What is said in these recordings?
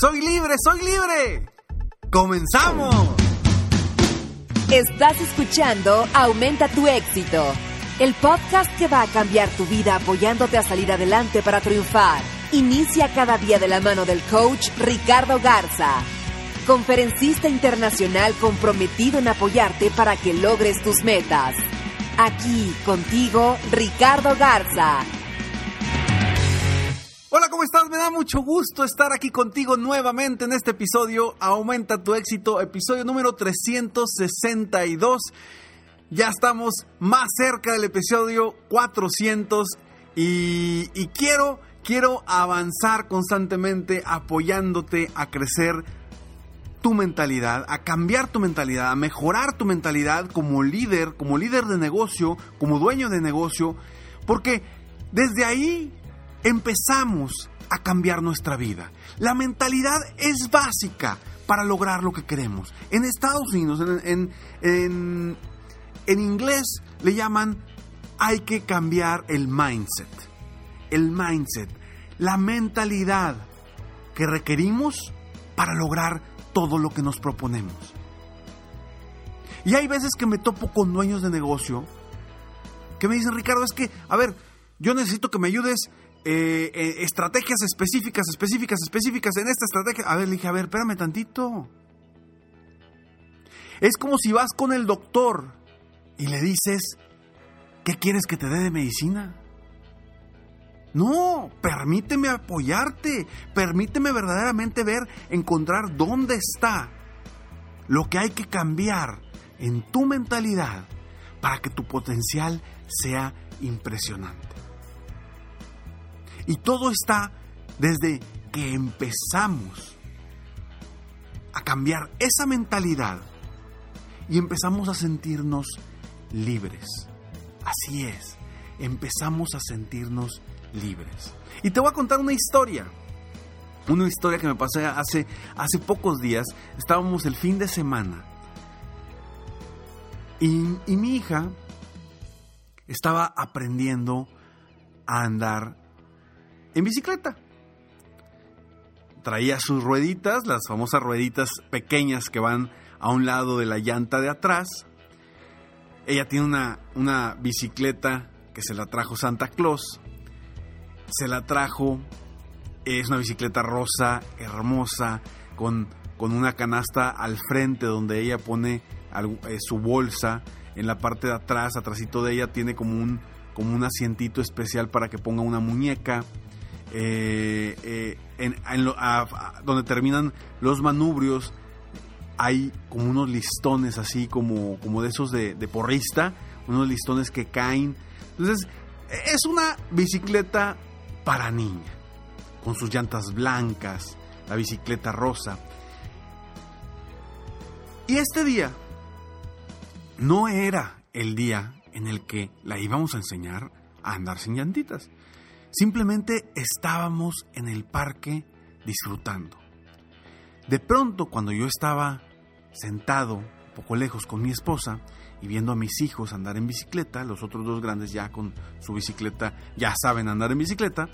¡Soy libre, soy libre! ¡Comenzamos! Estás escuchando Aumenta tu éxito, el podcast que va a cambiar tu vida apoyándote a salir adelante para triunfar. Inicia cada día de la mano del coach Ricardo Garza, conferencista internacional comprometido en apoyarte para que logres tus metas. Aquí contigo, Ricardo Garza. Hola, ¿cómo estás? Me da mucho gusto estar aquí contigo nuevamente en este episodio. Aumenta tu éxito, episodio número 362. Ya estamos más cerca del episodio 400 y, y quiero, quiero avanzar constantemente apoyándote a crecer tu mentalidad, a cambiar tu mentalidad, a mejorar tu mentalidad como líder, como líder de negocio, como dueño de negocio, porque desde ahí empezamos a cambiar nuestra vida. La mentalidad es básica para lograr lo que queremos. En Estados Unidos, en, en, en, inglés le llaman hay que cambiar el mindset. El mindset, la mentalidad que requerimos para lograr todo lo que nos proponemos. Y hay veces que me topo con dueños de negocio que me dicen, Ricardo, es que, a ver, yo necesito que me ayudes eh, eh, estrategias específicas, específicas, específicas en esta estrategia. A ver, le dije, a ver, espérame tantito. Es como si vas con el doctor y le dices, ¿qué quieres que te dé de medicina? No, permíteme apoyarte, permíteme verdaderamente ver, encontrar dónde está lo que hay que cambiar en tu mentalidad para que tu potencial sea impresionante. Y todo está desde que empezamos a cambiar esa mentalidad y empezamos a sentirnos libres. Así es, empezamos a sentirnos libres. Y te voy a contar una historia. Una historia que me pasó hace, hace pocos días. Estábamos el fin de semana. Y, y mi hija estaba aprendiendo a andar en bicicleta. Traía sus rueditas, las famosas rueditas pequeñas que van a un lado de la llanta de atrás. Ella tiene una, una bicicleta que se la trajo Santa Claus. Se la trajo, es una bicicleta rosa, hermosa, con, con una canasta al frente donde ella pone eh, su bolsa. En la parte de atrás, atrásito de ella, tiene como un, como un asientito especial para que ponga una muñeca. Eh, eh, en, donde terminan los manubrios hay como unos listones así como, como de esos de, de, porrista, unos listones que caen. Entonces, es una bicicleta para niña, con sus llantas blancas, la bicicleta rosa. Y este día no era el día en el que la íbamos a enseñar a andar sin llantitas. Simplemente estábamos en el parque disfrutando. De pronto, cuando yo estaba sentado poco lejos con mi esposa y viendo a mis hijos andar en bicicleta, los otros dos grandes ya con su bicicleta ya saben andar en bicicleta,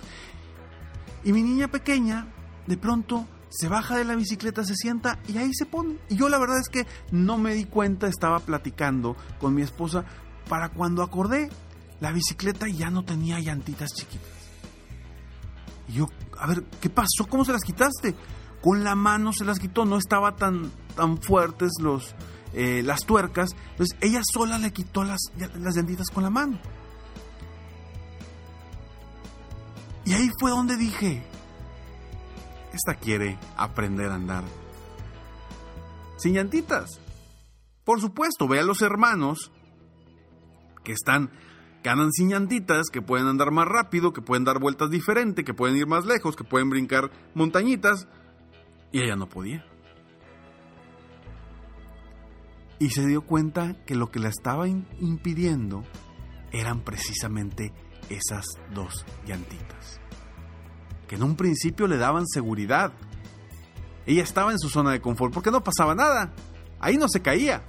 y mi niña pequeña de pronto se baja de la bicicleta, se sienta y ahí se pone. Y yo la verdad es que no me di cuenta, estaba platicando con mi esposa para cuando acordé, la bicicleta ya no tenía llantitas chiquitas. Y yo, a ver, ¿qué pasó? ¿Cómo se las quitaste? con la mano se las quitó, no estaba tan, tan fuertes los, eh, las tuercas, entonces ella sola le quitó las, las llantitas con la mano. Y ahí fue donde dije, esta quiere aprender a andar sin llantitas. Por supuesto, ve a los hermanos que están que sin llantitas, que pueden andar más rápido, que pueden dar vueltas diferente, que pueden ir más lejos, que pueden brincar montañitas. Y ella no podía. Y se dio cuenta que lo que la estaba impidiendo eran precisamente esas dos llantitas. Que en un principio le daban seguridad. Ella estaba en su zona de confort porque no pasaba nada. Ahí no se caía.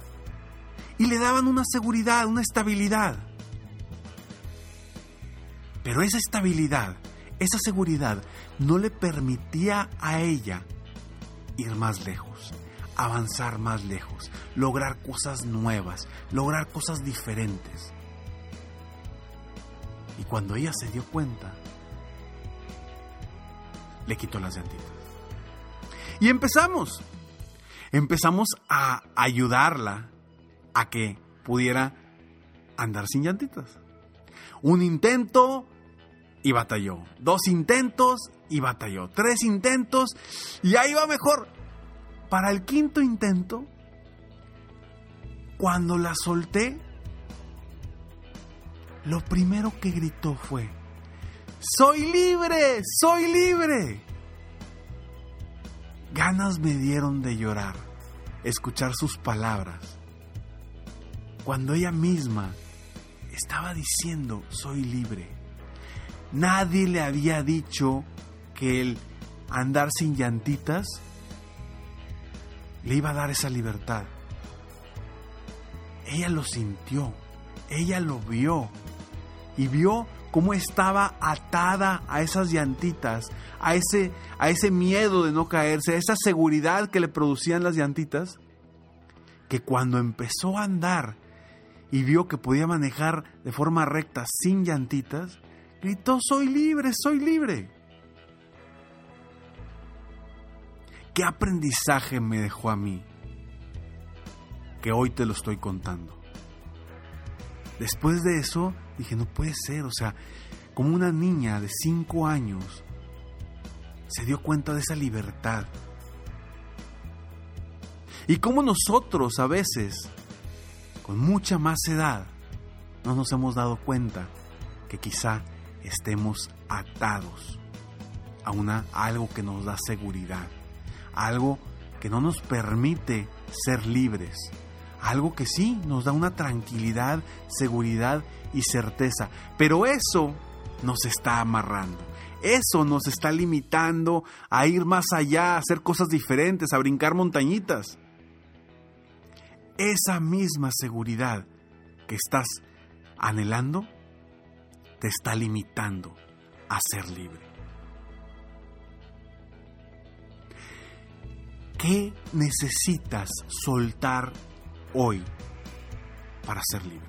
Y le daban una seguridad, una estabilidad. Pero esa estabilidad, esa seguridad no le permitía a ella ir más lejos, avanzar más lejos, lograr cosas nuevas, lograr cosas diferentes. Y cuando ella se dio cuenta, le quitó las llantitas. Y empezamos. Empezamos a ayudarla a que pudiera andar sin llantitas. Un intento y batalló. Dos intentos y batalló. Tres intentos y ahí va mejor. Para el quinto intento, cuando la solté, lo primero que gritó fue, ¡Soy libre! ¡Soy libre! Ganas me dieron de llorar, escuchar sus palabras, cuando ella misma estaba diciendo, soy libre. Nadie le había dicho que el andar sin llantitas le iba a dar esa libertad. Ella lo sintió, ella lo vio y vio cómo estaba atada a esas llantitas, a ese, a ese miedo de no caerse, a esa seguridad que le producían las llantitas, que cuando empezó a andar y vio que podía manejar de forma recta sin llantitas, gritó, soy libre, soy libre. ¿Qué aprendizaje me dejó a mí? Que hoy te lo estoy contando. Después de eso dije, no puede ser, o sea, como una niña de 5 años se dio cuenta de esa libertad. Y como nosotros a veces con mucha más edad, no nos hemos dado cuenta que quizá estemos atados a, una, algo que nos da seguridad, algo que no nos permite ser libres, algo que sí nos da una tranquilidad, seguridad y certeza, pero eso nos está amarrando. Eso nos está limitando a ir más allá, a hacer cosas diferentes, a brincar montañitas esa misma seguridad que estás anhelando te está limitando a ser libre. ¿Qué necesitas soltar hoy para ser libre?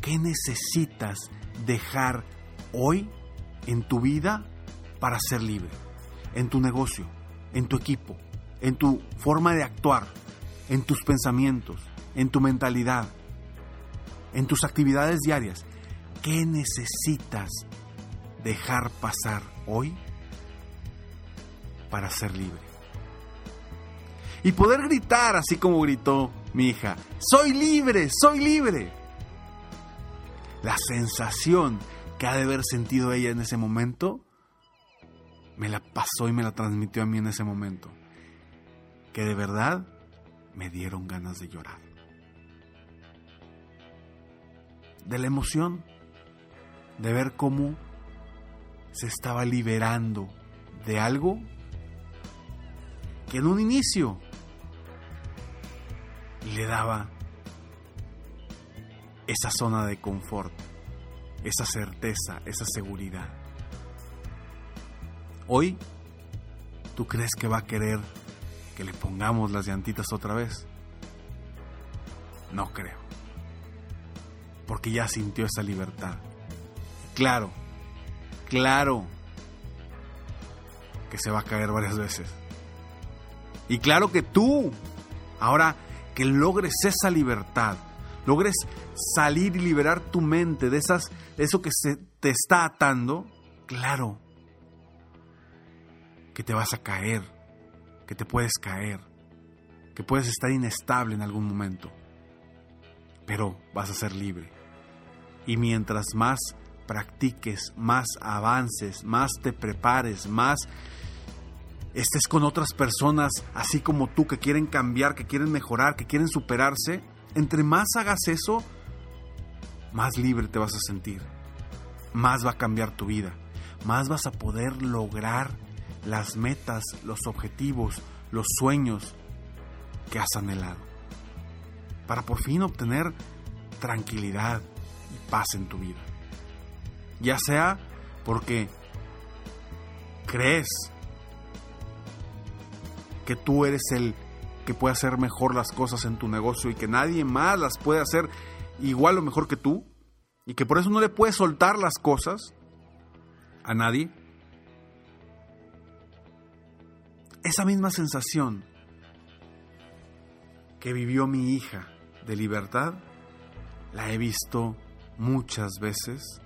¿Qué necesitas dejar hoy en tu vida para ser libre? En tu negocio, en tu equipo, en tu forma de actuar, en tus pensamientos, en tu mentalidad, en tus actividades diarias. ¿Qué necesitas dejar pasar hoy para ser libre? Y poder gritar así como gritó mi hija, soy libre, soy libre. La sensación que ha de haber sentido ella en ese momento, me la pasó y me la transmitió a mí en ese momento. Que de verdad me dieron ganas de llorar. De la emoción, de ver cómo se estaba liberando de algo que en un inicio le daba esa zona de confort, esa certeza, esa seguridad. Hoy, ¿tú crees que va a querer que le pongamos las llantitas otra vez? No creo. Porque ya sintió esa libertad. Claro, claro que se va a caer varias veces. Y claro que tú, ahora que logres esa libertad, logres salir y liberar tu mente de esas eso que se te está atando, claro que te vas a caer, que te puedes caer, que puedes estar inestable en algún momento, pero vas a ser libre. Y mientras más practiques, más avances, más te prepares, más estés con otras personas así como tú que quieren cambiar, que quieren mejorar, que quieren superarse, entre más hagas eso, más libre te vas a sentir, más va a cambiar tu vida, más vas a poder lograr las metas, los objetivos, los sueños que has anhelado, para por fin obtener tranquilidad y paz en tu vida. Ya sea porque crees que tú eres el que puede hacer mejor las cosas en tu negocio y que nadie más las puede hacer igual o mejor que tú y que por eso no le puedes soltar las cosas a nadie. Esa misma sensación que vivió mi hija de libertad la he visto muchas veces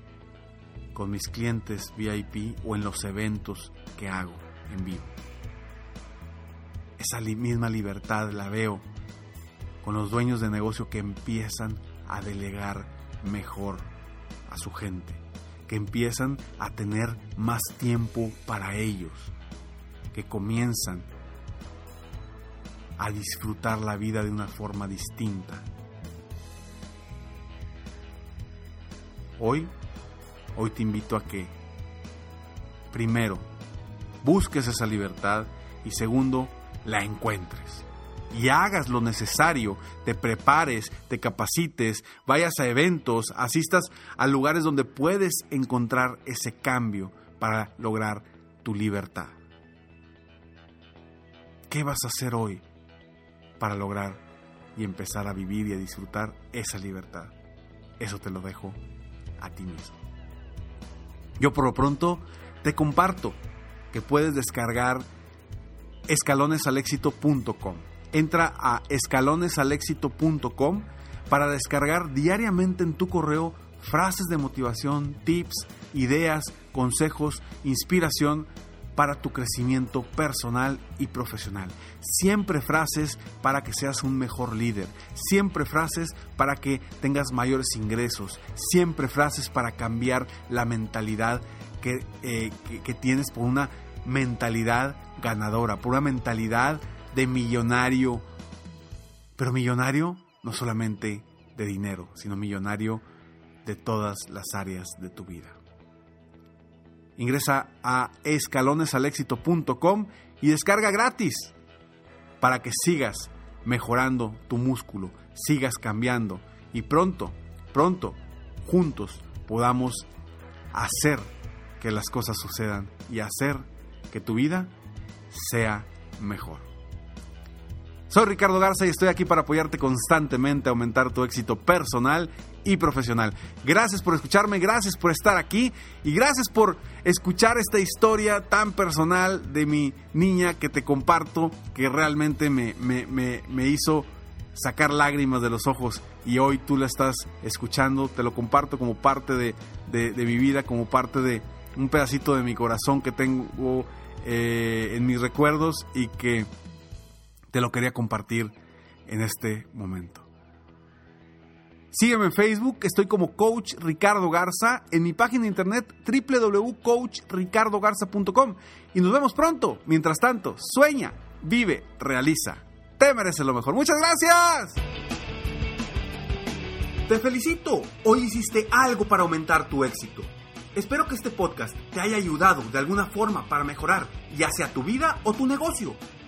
con mis clientes VIP o en los eventos que hago en vivo esa misma libertad la veo con los dueños de negocio que empiezan a delegar mejor a su gente, que empiezan a tener más tiempo para ellos, que comienzan a disfrutar la vida de una forma distinta. Hoy, hoy te invito a que, primero, busques esa libertad y segundo, la encuentres. Y hagas lo necesario, te prepares, te capacites, vayas a eventos, asistas a lugares donde puedes encontrar ese cambio para lograr tu libertad. ¿Qué vas a hacer hoy para lograr y empezar a vivir y a disfrutar esa libertad? Eso te lo dejo a ti mismo. Yo por lo pronto te comparto que puedes descargar escalonesalexito.com. Entra a escalonesalexito.com para descargar diariamente en tu correo frases de motivación, tips, ideas, consejos, inspiración para tu crecimiento personal y profesional. Siempre frases para que seas un mejor líder. Siempre frases para que tengas mayores ingresos. Siempre frases para cambiar la mentalidad que, eh, tienes por una mentalidad ganadora, pura mentalidad de millonario. Pero millonario no solamente de dinero, sino millonario de todas las áreas de tu vida. Ingresa a escalonesalexito.com y descarga gratis para que sigas mejorando tu músculo, sigas cambiando y pronto, pronto, juntos podamos hacer que las cosas sucedan y hacer que tu vida sea mejor. Soy Ricardo Garza y estoy aquí para apoyarte constantemente a aumentar tu éxito personal y profesional. Gracias por escucharme, gracias por estar aquí y gracias por escuchar esta historia tan personal de mi niña que te comparto, que realmente me, me, hizo sacar lágrimas de los ojos y hoy tú la estás escuchando, te lo comparto como parte de, de mi vida, como parte de un pedacito de mi corazón que tengo eh, en mis recuerdos y que te lo quería compartir en este momento. Sígueme en Facebook, estoy como Coach Ricardo Garza, en mi página de internet www.coachricardogarza.com y nos vemos pronto. Mientras tanto, sueña, vive, realiza. Te mereces lo mejor. Muchas gracias. Te felicito. Hoy hiciste algo para aumentar tu éxito. Espero que este podcast te haya ayudado de alguna forma para mejorar, ya sea tu vida o tu negocio.